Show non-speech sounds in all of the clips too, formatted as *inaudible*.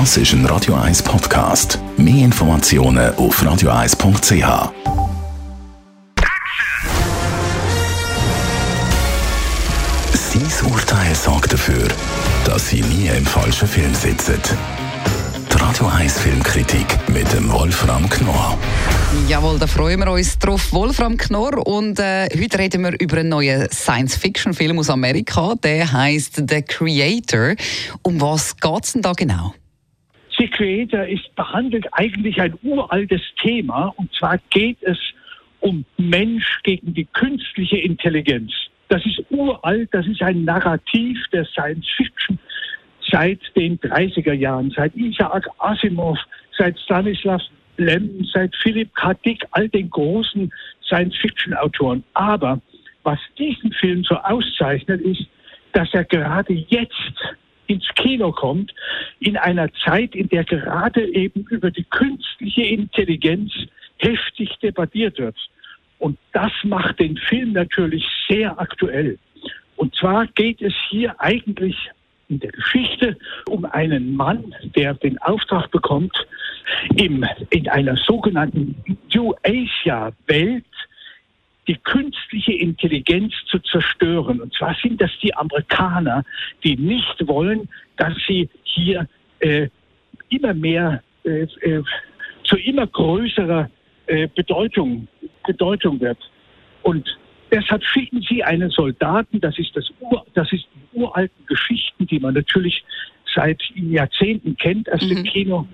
Das ist ein Radio 1 Podcast. Mehr Informationen auf radio1.ch. Sein Urteil sorgt dafür, dass Sie nie im falschen Film sitzen. Die Radio 1 Filmkritik mit dem Wolfram Knorr. Jawohl, da freuen wir uns drauf. Wolfram Knorr. Und äh, heute reden wir über einen neuen Science-Fiction-Film aus Amerika. Der heißt The Creator. Um was geht es denn da genau? Creator ist behandelt eigentlich ein uraltes Thema. Und zwar geht es um Mensch gegen die künstliche Intelligenz. Das ist uralt, das ist ein Narrativ der Science Fiction seit den 30er Jahren, seit Isaac Asimov, seit Stanislav Lem, seit Philipp K. Dick, all den großen Science-Fiction-Autoren. Aber was diesen Film so auszeichnet, ist, dass er gerade jetzt ins Kino kommt, in einer Zeit, in der gerade eben über die künstliche Intelligenz heftig debattiert wird. Und das macht den Film natürlich sehr aktuell. Und zwar geht es hier eigentlich in der Geschichte um einen Mann, der den Auftrag bekommt, im, in einer sogenannten New Asia-Welt die künstliche Intelligenz zu zerstören. Und zwar sind das die Amerikaner, die nicht wollen, dass sie hier äh, immer mehr äh, äh, zu immer größerer äh, Bedeutung, Bedeutung wird. Und deshalb schicken sie einen Soldaten, das ist das Ur, das ist die uralten Geschichten, die man natürlich seit Jahrzehnten kennt aus mhm. dem Kino,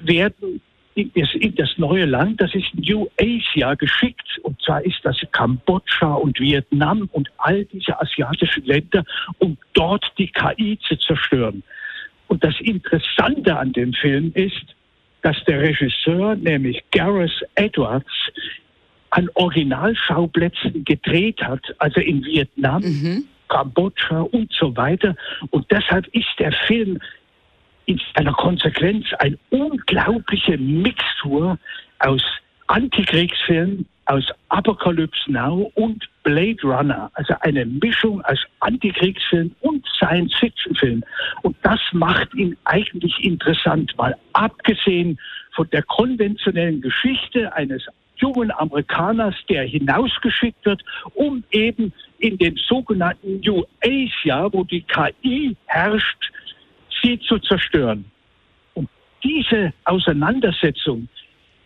werden in das, neue Land, das ist New Asia, geschickt. Und zwar ist das Kambodscha und Vietnam und all diese asiatischen Länder, um dort die KI zu zerstören. Und das Interessante an dem Film ist, dass der Regisseur, nämlich Gareth Edwards, an Originalschauplätzen gedreht hat, also in Vietnam, mhm. Kambodscha und so weiter. Und deshalb ist der Film in seiner Konsequenz eine unglaubliche Mixtur aus Antikriegsfilm, aus Apocalypse Now und Blade Runner. Also eine Mischung aus Antikriegsfilm und Science-Fiction-Film. Und das macht ihn eigentlich interessant, mal abgesehen von der konventionellen Geschichte eines jungen Amerikaners, der hinausgeschickt wird, um eben in dem sogenannten New Asia, wo die KI herrscht, sie zu zerstören. Und diese Auseinandersetzung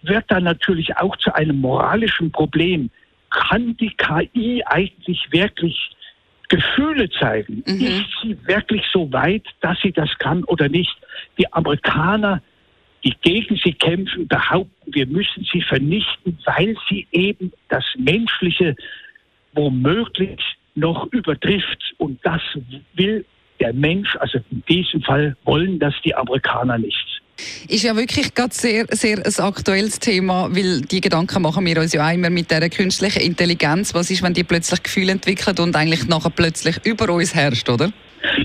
wird dann natürlich auch zu einem moralischen Problem. Kann die KI eigentlich wirklich Gefühle zeigen? Mhm. Ist sie wirklich so weit, dass sie das kann oder nicht? Die Amerikaner, die gegen sie kämpfen, behaupten, wir müssen sie vernichten, weil sie eben das Menschliche womöglich noch übertrifft. Und das will der Mensch, also in diesem Fall wollen das die Amerikaner nicht. Ist ja wirklich gerade sehr, sehr ein aktuelles Thema, weil die Gedanken machen wir uns ja immer mit der künstlichen Intelligenz. Was ist, wenn die plötzlich Gefühle entwickelt und eigentlich nachher plötzlich über uns herrscht, oder?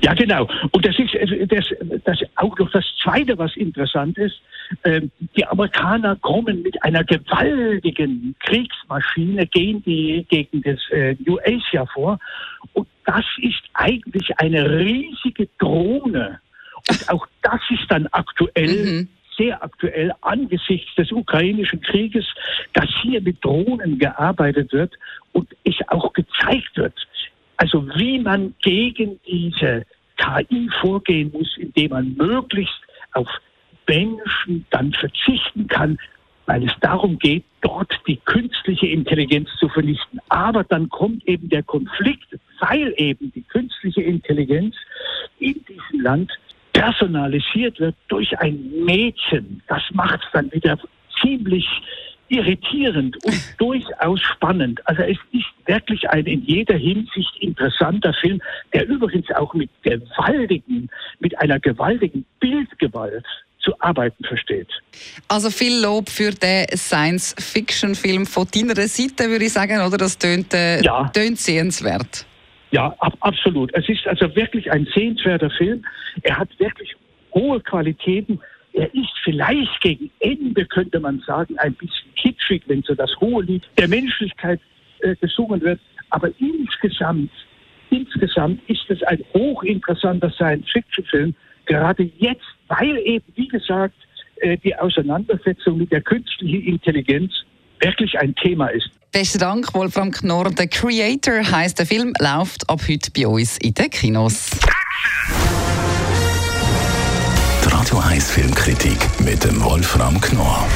Ja, genau. Und das ist das, das auch noch das Zweite, was interessant ist. Ähm, die Amerikaner kommen mit einer gewaltigen Kriegsmaschine gegen, die, gegen das äh, New Asia vor. Und das ist eigentlich eine riesige Drohne. Und auch das ist dann aktuell. Mhm sehr aktuell angesichts des ukrainischen Krieges, dass hier mit Drohnen gearbeitet wird und es auch gezeigt wird, also wie man gegen diese KI vorgehen muss, indem man möglichst auf Menschen dann verzichten kann, weil es darum geht, dort die künstliche Intelligenz zu vernichten. Aber dann kommt eben der Konflikt, weil eben die künstliche Intelligenz in diesem Land personalisiert wird durch ein Mädchen. Das macht es dann wieder ziemlich irritierend und *laughs* durchaus spannend. Also es ist wirklich ein in jeder Hinsicht interessanter Film, der übrigens auch mit gewaltigen, mit einer gewaltigen Bildgewalt zu arbeiten versteht. Also viel Lob für den Science-Fiction-Film von deiner Seite, würde ich sagen, oder? Das tönt, äh, ja. tönt sehenswert. Ja, ab, absolut. Es ist also wirklich ein sehenswerter Film. Er hat wirklich hohe Qualitäten. Er ist vielleicht gegen Ende, könnte man sagen, ein bisschen kitschig, wenn so das hohe Lied der Menschlichkeit äh, gesungen wird. Aber insgesamt insgesamt ist es ein hochinteressanter Science-Fiction-Film, gerade jetzt, weil eben, wie gesagt, äh, die Auseinandersetzung mit der künstlichen Intelligenz wirklich ein Thema ist. Besten Dank, Wolfram Knorr. Der Creator heißt der Film, läuft ab heute bei uns in den Kinos. Die Radio 1 Filmkritik mit dem Wolfram Knorr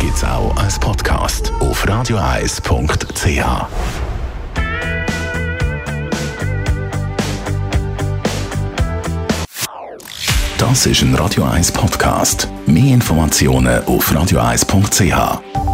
gibt es auch als Podcast auf radioeis.ch. Das ist ein Radio 1 Podcast. Mehr Informationen auf radioeis.ch.